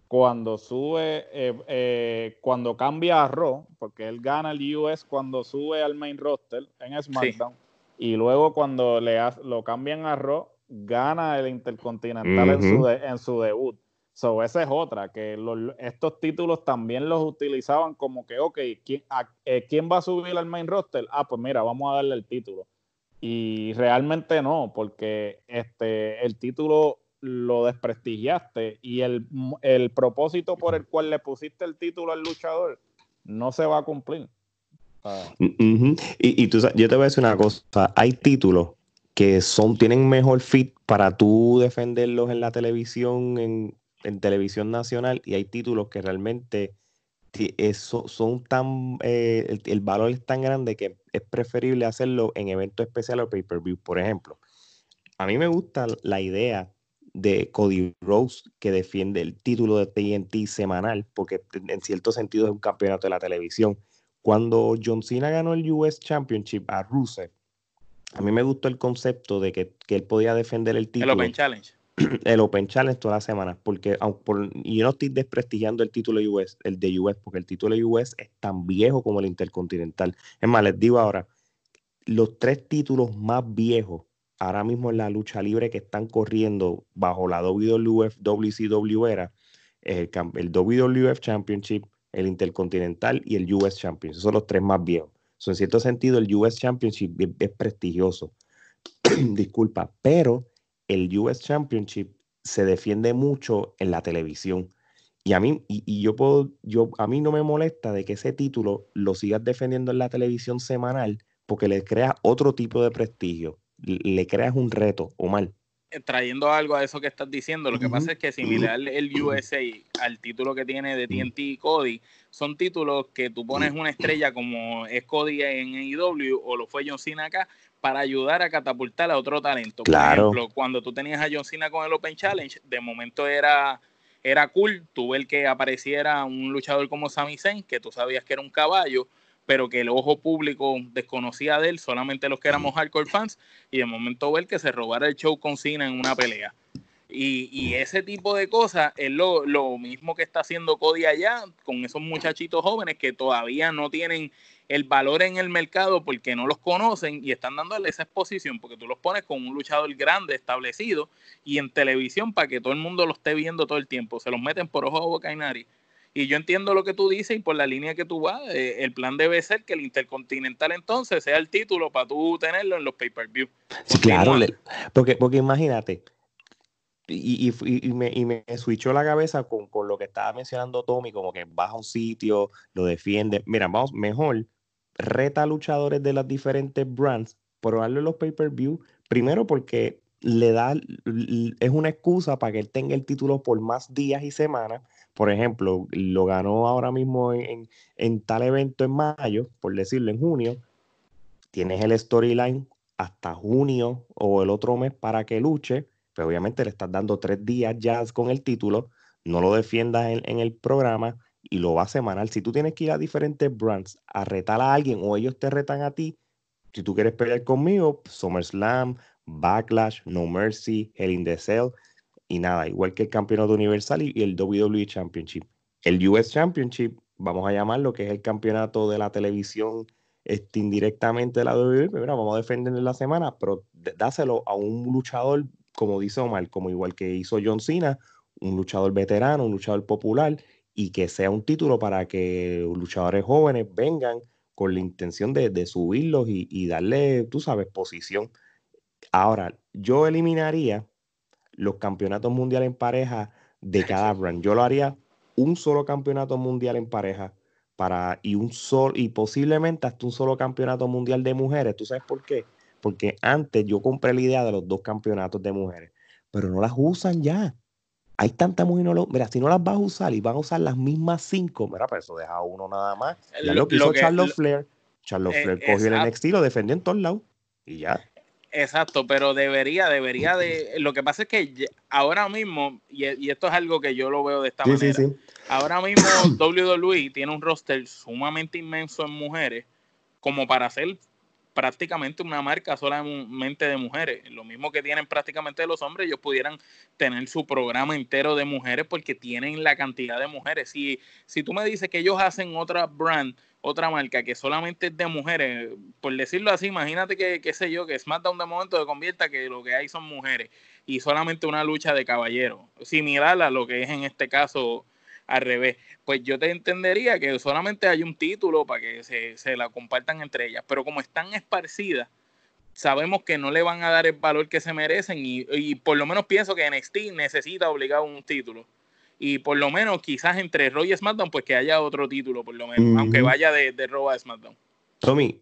cuando sube, eh, eh, cuando cambia a Raw, porque él gana el US cuando sube al main roster en SmackDown, y luego cuando le lo cambian a Raw, gana el Intercontinental en, su en su debut. So, esa es otra, que estos títulos también los utilizaban como que, ok, eh, ¿quién, va a subir al main roster? Ah, pues mira, vamos a darle el título. Y realmente no, porque este, el título lo desprestigiaste y el, propósito por el cual le pusiste el título al luchador no se va a cumplir. Y, y tú, yo te voy a decir una cosa, hay títulos que son, tienen mejor fit para tú defenderlos en la televisión, en, en televisión nacional y hay títulos que realmente eso, son tan, eh, el, valor es tan grande que es preferible hacerlo en eventos especiales o pay-per-view. Por ejemplo, a mí me gusta la idea de Cody Rose que defiende el título de TNT semanal, porque en cierto sentido es un campeonato de la televisión. Cuando John Cena ganó el US Championship a Rusev, a mí me gustó el concepto de que, que él podía defender el título. El Open Challenge el Open Challenge toda la semana, porque y yo no estoy desprestigiando el título US, el de US, porque el título de US es tan viejo como el Intercontinental. Es más, les digo ahora, los tres títulos más viejos ahora mismo en la lucha libre que están corriendo bajo la WWF, WCW era el, el WWF Championship, el Intercontinental y el US Championship. Esos son los tres más viejos. en cierto sentido, el US Championship es prestigioso. Disculpa, pero el US Championship se defiende mucho en la televisión. Y a mí, y, yo puedo, yo, a mí no me molesta de que ese título lo sigas defendiendo en la televisión semanal porque le creas otro tipo de prestigio, le creas un reto, o mal. Trayendo algo a eso que estás diciendo, lo que pasa es que similar el USA al título que tiene de TNT y Cody, son títulos que tú pones una estrella como es Cody en AEW o lo fue John Cena acá, para ayudar a catapultar a otro talento. Por ejemplo, cuando tú tenías a John Cena con el Open Challenge, de momento era, era cool, tuve el que apareciera un luchador como Sami Zayn, que tú sabías que era un caballo, pero que el ojo público desconocía de él, solamente los que éramos hardcore fans, y de momento ver que se robara el show con Cena en una pelea. Y, y ese tipo de cosas es lo, lo mismo que está haciendo Cody allá con esos muchachitos jóvenes que todavía no tienen el valor en el mercado porque no los conocen y están dándole esa exposición porque tú los pones con un luchador grande establecido y en televisión para que todo el mundo lo esté viendo todo el tiempo. Se los meten por ojo, boca y nariz. Y yo entiendo lo que tú dices y por la línea que tú vas, eh, el plan debe ser que el Intercontinental entonces sea el título para tú tenerlo en los pay-per-view. claro, porque, porque imagínate, y, y, y, me, y me switchó la cabeza con, con, lo que estaba mencionando Tommy, como que baja un sitio, lo defiende. Mira, vamos, mejor reta a luchadores de las diferentes brands, probarlo en los pay-per-view, primero porque le da, es una excusa para que él tenga el título por más días y semanas. Por ejemplo, lo ganó ahora mismo en, tal evento en mayo, por decirlo, en junio. Tienes el storyline hasta junio o el otro mes para que luche, pero obviamente le estás dando tres días ya con el título, no lo defiendas en, el programa y lo va a semanal. Si tú tienes que ir a diferentes brands a retar a alguien o ellos te retan a ti, si tú quieres pelear conmigo, SummerSlam, Backlash, No Mercy, Hell in the Cell y nada, igual que el campeonato universal y, el WWE Championship. El US Championship, vamos a llamarlo, que es el campeonato de la televisión este, indirectamente de la WWE, vamos a defender en la semana, pero dáselo a un luchador, como dice Omar, como igual que hizo John Cena, un luchador veterano, un luchador popular, y que sea un título para que luchadores jóvenes vengan con la intención de, subirlos y, darle, tú sabes, posición. Ahora, yo eliminaría los campeonatos mundiales en pareja de cada brand. Yo lo haría un solo campeonato mundial en pareja para y un solo y posiblemente hasta un solo campeonato mundial de mujeres. ¿Tú sabes por qué? Porque antes yo compré la idea de los dos campeonatos de mujeres, pero no las usan ya. Hay tanta mujer, no lo, mira, si no las vas a usar y van a usar las mismas cinco, mira, pues eso deja uno nada más. Ya lo, que hizo Charlotte Flair. Charlotte eh, Flair cogió el NXT, lo defendió en todos lados y ya. Exacto, pero debería, debería de. Lo que pasa es que ahora mismo, y, esto es algo que yo lo veo de esta manera. Ahora mismo WWE tiene un roster sumamente inmenso en mujeres, como para hacer prácticamente una marca solamente de mujeres. Lo mismo que tienen prácticamente los hombres, ellos pudieran tener su programa entero de mujeres porque tienen la cantidad de mujeres. Si, si tú me dices que ellos hacen otra brand otra marca que solamente es de mujeres, por decirlo así, imagínate que, qué sé yo, que SmackDown de momento se convierta que lo que hay son mujeres y solamente una lucha de caballeros, similar a lo que es en este caso al revés. Pues yo te entendería que solamente hay un título para que se, la compartan entre ellas, pero como están esparcidas, sabemos que no le van a dar el valor que se merecen y, y por lo menos pienso que NXT necesita obligado un título y por lo menos quizás entre Raw y SmackDown, pues que haya otro título, por lo menos, aunque vaya de, de Raw a SmackDown. Tommy,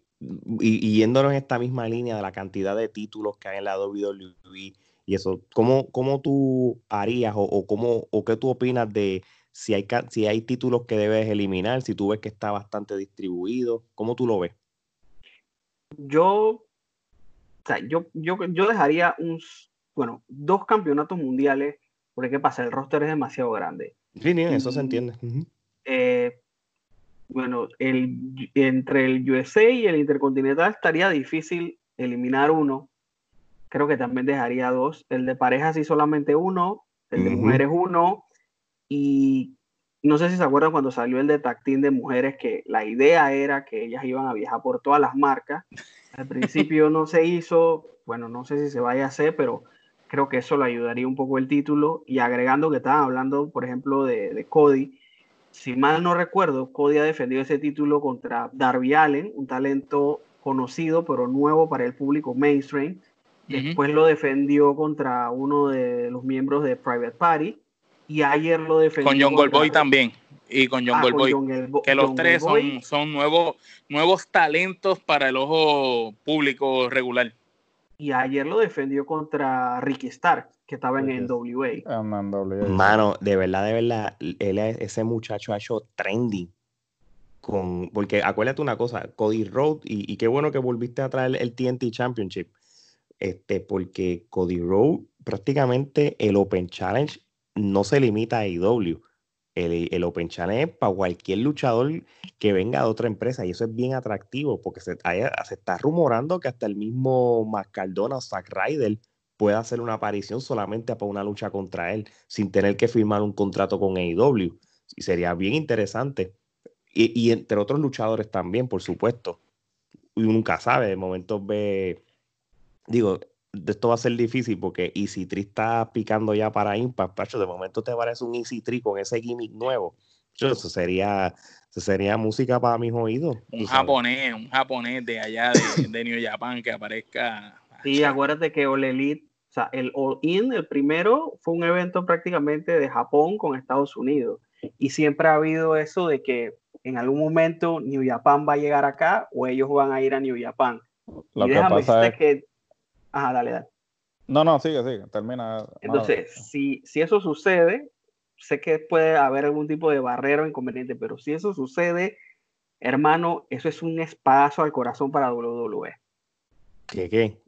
y, yéndonos en esta misma línea de la cantidad de títulos que hay en la WWE y eso, ¿cómo, cómo tú harías o, cómo, o qué tú opinas de si hay, si hay títulos que debes eliminar, si tú ves que está bastante distribuido, ¿cómo tú lo ves? Yo, yo, yo, yo dejaría un, bueno, dos campeonatos mundiales porque ¿qué pasa? El roster es demasiado grande. Sí, eso se entiende. Eh, bueno, el, entre el USA y el Intercontinental estaría difícil eliminar uno. Creo que también dejaría dos. El de parejas sí solamente uno, el de mujeres uno. Y no sé si se acuerdan cuando salió el de tactín de mujeres, que la idea era que ellas iban a viajar por todas las marcas. Al principio no se hizo, bueno, no sé si se vaya a hacer, pero creo que eso le ayudaría un poco el título. Y agregando que estaban hablando, por ejemplo, de, Cody. Si mal no recuerdo, Cody ha defendido ese título contra Darby Allen, un talento conocido pero nuevo para el público mainstream. Después lo defendió contra uno de los miembros de Private Party. Y ayer lo defendió. Con John Goldboy también. Y con John ah, que los tres son, son nuevos, nuevos talentos para el ojo público regular y ayer lo defendió contra Ricky Stark, que estaba en NWA. Mano, de verdad, de verdad, él, ese muchacho ha hecho trending. Con, porque acuérdate una cosa, Cody Rhodes, y, qué bueno que volviste a traer el TNT Championship, este, porque Cody Rhodes prácticamente el Open Challenge no se limita a IW. El, Open Challenge es para cualquier luchador que venga de otra empresa y eso es bien atractivo porque se, se está rumorando que hasta el mismo Mascardona o Zack Ryder pueda hacer una aparición solamente para una lucha contra él sin tener que firmar un contrato con AEW y sería bien interesante. Y, y entre otros luchadores también por supuesto. Y nunca sabe de momento ve digo esto va a ser difícil porque Easy Tree está picando ya para Impact, Pacho, de momento te parece un Easy Tree con ese gimmick nuevo. Eso sería, sería música para mis oídos. Un japonés, un japonés de allá de, de, New Japan que aparezca. Sí, acuérdate que All Elite, o sea, el All In, el primero, fue un evento prácticamente de Japón con Estados Unidos. Y siempre ha habido eso de que en algún momento New Japan va a llegar acá o ellos van a ir a New Japan. Lo y que pasa es que Ajá, dale, dale. No, no, sigue, sigue, termina. Entonces, si, si eso sucede, sé que puede haber algún tipo de barrera o inconveniente, pero si eso sucede, hermano, eso es un espadazo al corazón para WWE. ¿Qué qué?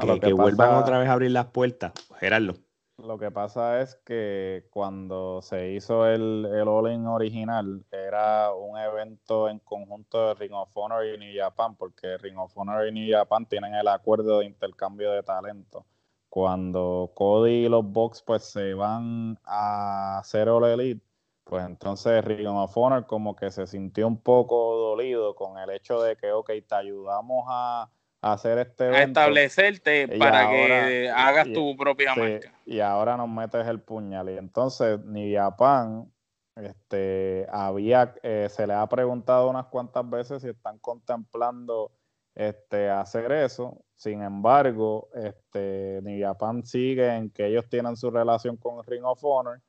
Que, que, vuelvan otra vez a abrir las puertas, Gerardo. Lo que pasa es que cuando se hizo el, el All-In original, era un evento en conjunto de Ring of Honor y New Japan, porque Ring of Honor y New Japan tienen el acuerdo de intercambio de talento. Cuando Cody y los Bucks pues se van a hacer All Elite, pues entonces Ring of Honor como que se sintió un poco dolido con el hecho de que, ok, te ayudamos a hacer este evento. A establecerte para que hagas tu propia marca. Y ahora nos metes el puñal. Y entonces ni Japan este, había, eh, se le ha preguntado unas cuantas veces si están contemplando este, hacer eso. Sin embargo, este, ni Japan sigue en que ellos tienen su relación con Ring of Honor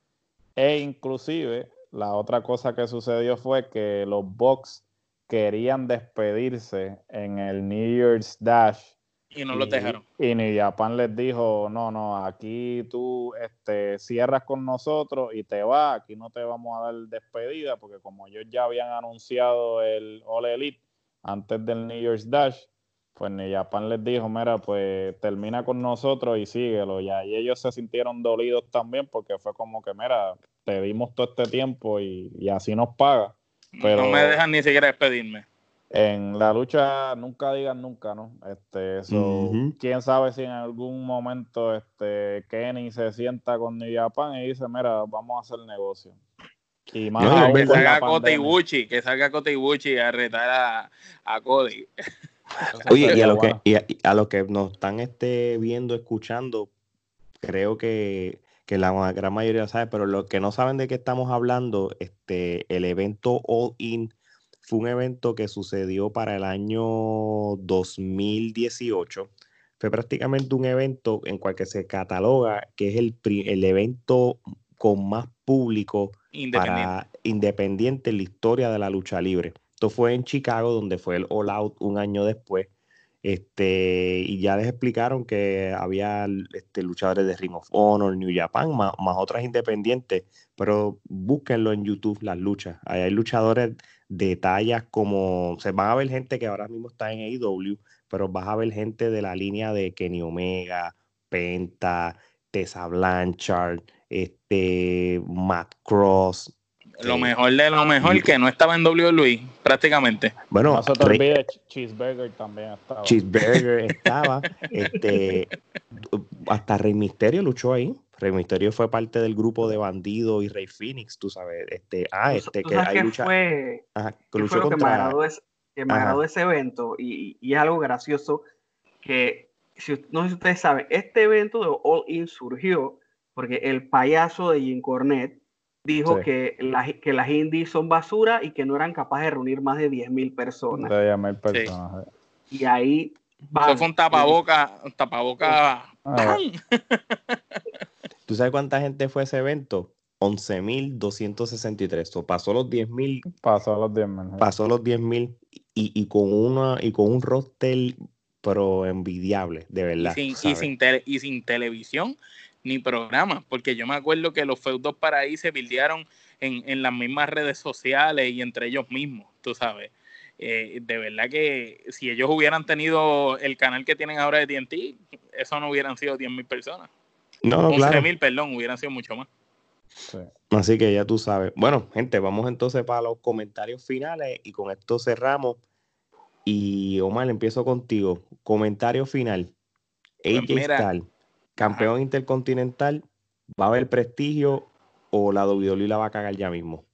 e inclusive la otra cosa que sucedió fue que los Bucks querían despedirse en el New Year's Dash. Y no los dejaron. Y New Japan les dijo, no, no, aquí tú este, cierras con nosotros y te vas, aquí no te vamos a dar despedida, porque como ellos ya habían anunciado el All Elite antes del New Year's Dash, pues New Japan les dijo, mira, pues termina con nosotros y síguelo. Y ahí ellos se sintieron dolidos también porque fue como que, mira, te dimos todo este tiempo y, y así nos paga no me dejan ni siquiera despedirme. En la lucha nunca digan nunca, ¿no? Este, eso, quién sabe si en algún momento este Kenny se sienta con New Japan y dice, mira, vamos a hacer negocio. Y más que salga Kota Ibuchi, que salga Kota Ibuchi a retar a, a Cody. Oye, y a, lo que, y a, lo que nos están este, viendo, escuchando, creo que que la gran mayoría sabe, pero los que no saben de qué estamos hablando, este, el evento All In fue un evento que sucedió para el año 2018. Fue prácticamente un evento en cual que se cataloga que es el, el evento con más público independiente. para independiente en la historia de la lucha libre. Esto fue en Chicago, donde fue el All Out un año después. Este, y ya les explicaron que había este, luchadores de Ring of Honor, New Japan, más, otras independientes, pero búsquenlo en YouTube las luchas. Hay luchadores de tallas como, se van a ver gente que ahora mismo está en AEW, pero vas a ver gente de la línea de Kenny Omega, Penta, Tessa Blanchard, este, Matt Cross, lo mejor de lo mejor que no estaba en WWE, prácticamente. Bueno, no se te olvide, Cheeseburger también estaba. Cheeseburger estaba. este, hasta Rey Misterio luchó ahí. Rey Misterio fue parte del grupo de Bandido y Rey Phoenix, tú sabes. Este, ah, este que hay lucha. Fue, Ajá, que luchó contra... que me agradó, es, que me agradó ese evento y, y, es algo gracioso que, si, no sé si ustedes saben, este evento de All In surgió porque el payaso de Jim Cornette dijo que, que las indies son basura y que no eran capaces de reunir más de 10.000 personas. De personas. Y ahí... Eso fue un tapaboca, un tapaboca... Ah, ¿Tú sabes cuánta gente fue a ese evento? 11.263. O pasó los 10.000. Pasó los 10.000. Pasó los 10.000 y, y, con una, y con un roster pero envidiable, de verdad. Y sin, y sin, y sin televisión ni programa, porque yo me acuerdo que los feudos para ahí se bildearon en, en las mismas redes sociales y entre ellos mismos, tú sabes. Eh, de verdad que si ellos hubieran tenido el canal que tienen ahora de TNT, eso no hubieran sido 10 mil personas. No, no, mil, perdón, hubieran sido mucho más. Así que ya tú sabes. Bueno, gente, vamos entonces para los comentarios finales y con esto cerramos. Y Omar, empiezo contigo. Comentario final. Pues AJ campeón intercontinental, ¿va a haber prestigio o la WWE la va a cagar ya mismo?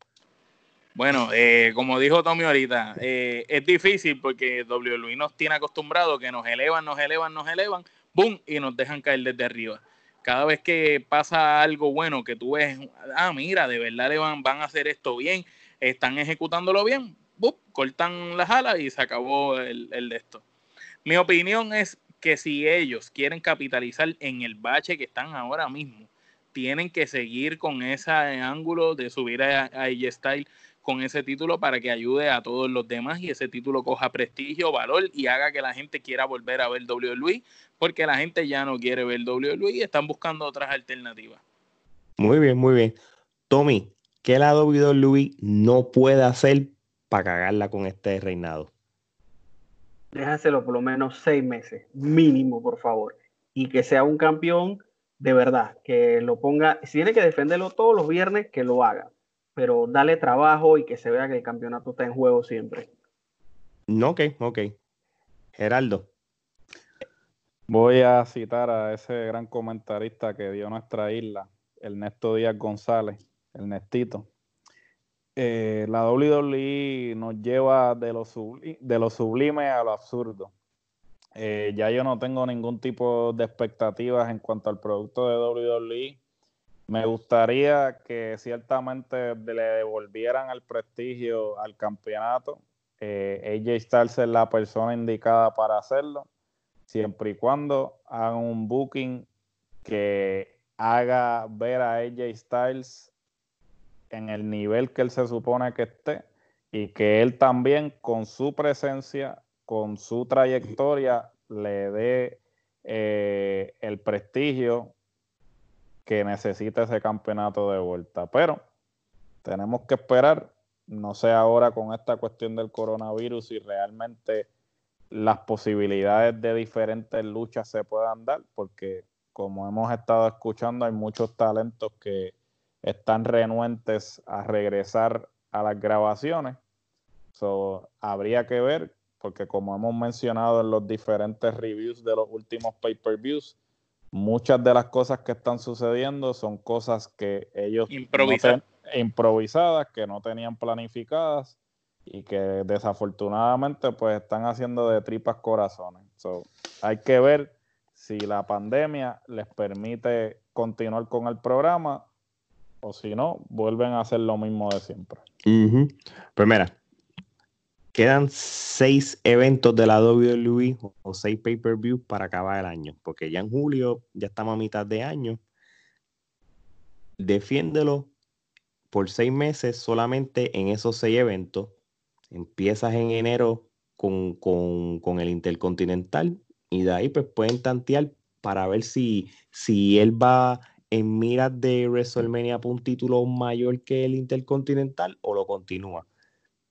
Bueno, eh, como dijo Tommy ahorita, eh, es difícil porque WWE nos tiene acostumbrado que nos elevan, nos elevan, nos elevan, ¡boom! y nos dejan caer desde arriba. Cada vez que pasa algo bueno que tú ves, ah, mira, de verdad le van, van a hacer esto bien, están ejecutándolo bien, ¡boom! cortan las alas y se acabó el, el de esto. Mi opinión es que si ellos quieren capitalizar en el bache que están ahora mismo, tienen que seguir con ese ángulo de subir a, a Style con ese título para que ayude a todos los demás y ese título coja prestigio, valor y haga que la gente quiera volver a ver WWE, porque la gente ya no quiere ver WWE y están buscando otras alternativas. Muy bien, muy bien. Tommy, ¿qué la WWE no puede hacer para cagarla con este reinado? Déjaselo por lo menos seis meses, mínimo, por favor. Y que sea un campeón de verdad, que lo ponga, si tiene que defenderlo todos los viernes, que lo haga. Pero dale trabajo y que se vea que el campeonato está en juego siempre. Ok, ok. Geraldo. Voy a citar a ese gran comentarista que dio nuestra isla, Ernesto Díaz González, el Nestito. Eh, la WWE nos lleva de lo, sublime a lo absurdo. Eh, ya yo no tengo ningún tipo de expectativas en cuanto al producto de WWE. Me gustaría que ciertamente le devolvieran el prestigio al campeonato. Eh, AJ Styles es la persona indicada para hacerlo, siempre y cuando hagan un booking que haga ver a AJ Styles en el nivel que él se supone que esté y que él también con su presencia, con su trayectoria, le dé eh, el prestigio que necesita ese campeonato de vuelta. Pero tenemos que esperar, no sé ahora con esta cuestión del coronavirus, si realmente las posibilidades de diferentes luchas se puedan dar, porque como hemos estado escuchando, hay muchos talentos que están renuentes a regresar a las grabaciones. So, habría que ver, porque como hemos mencionado en los diferentes reviews de los últimos pay-per-views, muchas de las cosas que están sucediendo son cosas que ellos improvisadas, que no tenían planificadas y que desafortunadamente pues están haciendo de tripas corazones. So, hay que ver si la pandemia les permite continuar con el programa o si no, vuelven a hacer lo mismo de siempre. Pues mira, quedan seis eventos de la WWE o seis pay-per-view para acabar el año, porque ya en julio ya estamos a mitad de año. Defiéndelo por seis meses solamente en esos seis eventos. Empiezas en enero con, con el Intercontinental y de ahí pues pueden tantear para ver si, si él va en miras de WrestleMania por un título mayor que el Intercontinental o lo continúa.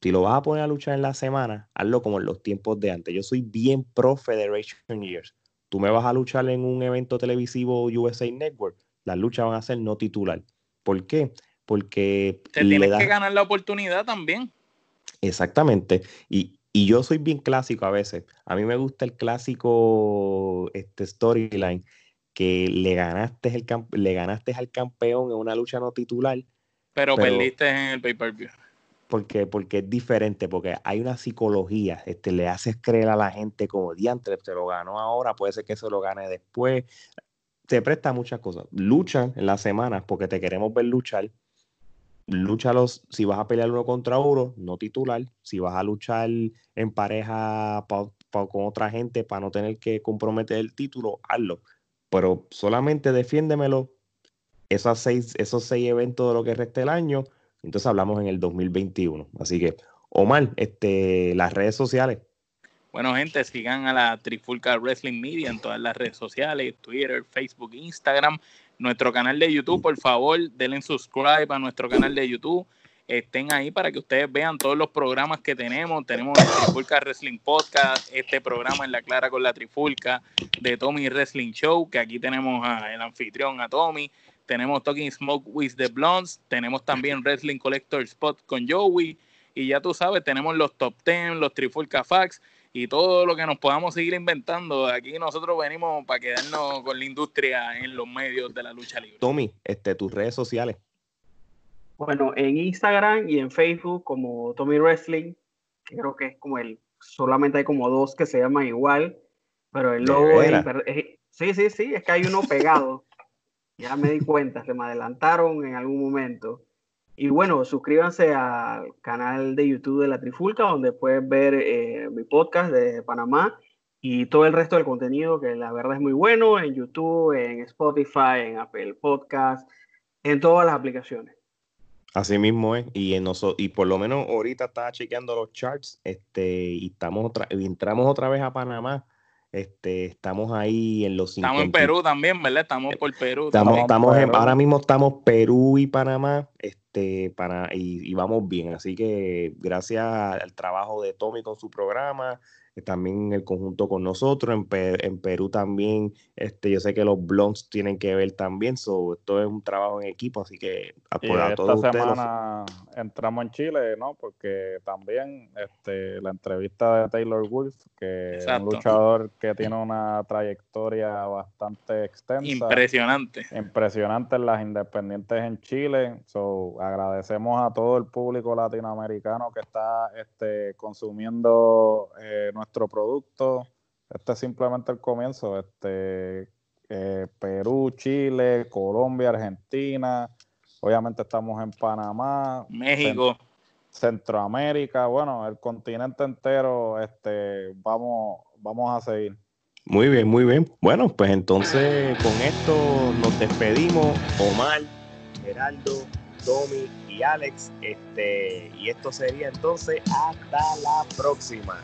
Si lo vas a poner a luchar en la semana, hazlo como en los tiempos de antes. Yo soy bien pro Federation Years. Tú me vas a luchar en un evento televisivo USA Network, las luchas van a ser no titular. ¿Por qué? Porque... Te tienes que ganar la oportunidad también. Exactamente. Y, y yo soy bien clásico a veces. A mí me gusta el clásico este storyline que le ganaste, el le ganaste al campeón en una lucha no titular. Pero, perdiste en el pay-per-view. Porque, porque es diferente, porque hay una psicología, este, le haces creer a la gente como diantre, se lo ganó ahora, puede ser que se lo gane después. Se presta muchas cosas. Luchan en las semanas porque te queremos ver luchar, lúchalos si vas a pelear uno contra uno, no titular. Si vas a luchar en pareja con otra gente para no tener que comprometer el título, hazlo. Pero solamente defiéndemelo esos seis, esos seis eventos de lo que resta el año. Entonces hablamos en el 2021. Así que, Omar, este, las redes sociales. Bueno, gente, sigan a la Trifulca Wrestling Media en todas las redes sociales, Twitter, Facebook, Instagram nuestro canal de YouTube, por favor, denle subscribe a nuestro canal de YouTube. Estén ahí para que ustedes vean todos los programas que tenemos. Tenemos el Trifulca Wrestling Podcast, este programa en la Clara con la Trifulca, de Tommy Wrestling Show, que aquí tenemos al anfitrión, a Tommy. Tenemos Talking Smoke with the Blondes. Tenemos también Wrestling Collector Spot con Joey. Y ya tú sabes, tenemos los top 10, los Trifulca Facts y todo lo que nos podamos seguir inventando. Aquí nosotros venimos para quedarnos con la industria en los medios de la lucha libre. Tommy, este, tus redes sociales. Bueno, en Instagram y en Facebook como Tommy Wrestling, creo que es como el, solamente hay como dos que se llaman igual, pero el logo es, sí, sí, sí, es que hay uno pegado. ya me di cuenta, se me adelantaron en algún momento. Y bueno, suscríbanse al canal de YouTube de La Trifulca, donde pueden ver eh, mi podcast de Panamá y todo el resto del contenido, que la verdad es muy bueno, en YouTube, en Spotify, en Apple Podcast, en todas las aplicaciones. Así mismo es, y, en y por lo menos ahorita estaba chequeando los charts, este, y estamos otra, entramos otra vez a Panamá este, estamos ahí en los Estamos en Perú también, ¿verdad? Estamos por Perú. Estamos, estamos ahora mismo estamos Perú y Panamá, este, para, y, y, vamos bien. Así que gracias al trabajo de Tommy con su programa, también el conjunto con nosotros. En, Perú también, este, yo sé que los blogs tienen que ver también, so, esto es un trabajo en equipo, así que a, esta semana entramos en Chile, ¿no? Porque también este, la entrevista de Taylor Wolf, que es un luchador que tiene una trayectoria bastante extensa. Impresionante. Impresionante en las independientes en Chile. So, agradecemos a todo el público latinoamericano que está este, consumiendo eh, nuestro producto. Este es simplemente el comienzo. Este, eh, Perú, Chile, Colombia, Argentina. Obviamente estamos en Panamá. México. Centroamérica, bueno, el continente entero, este, vamos, vamos a seguir. Muy bien, muy bien. Bueno, pues entonces con esto nos despedimos. Omar, Geraldo, Domi y Alex. Este, y esto sería entonces hasta la próxima.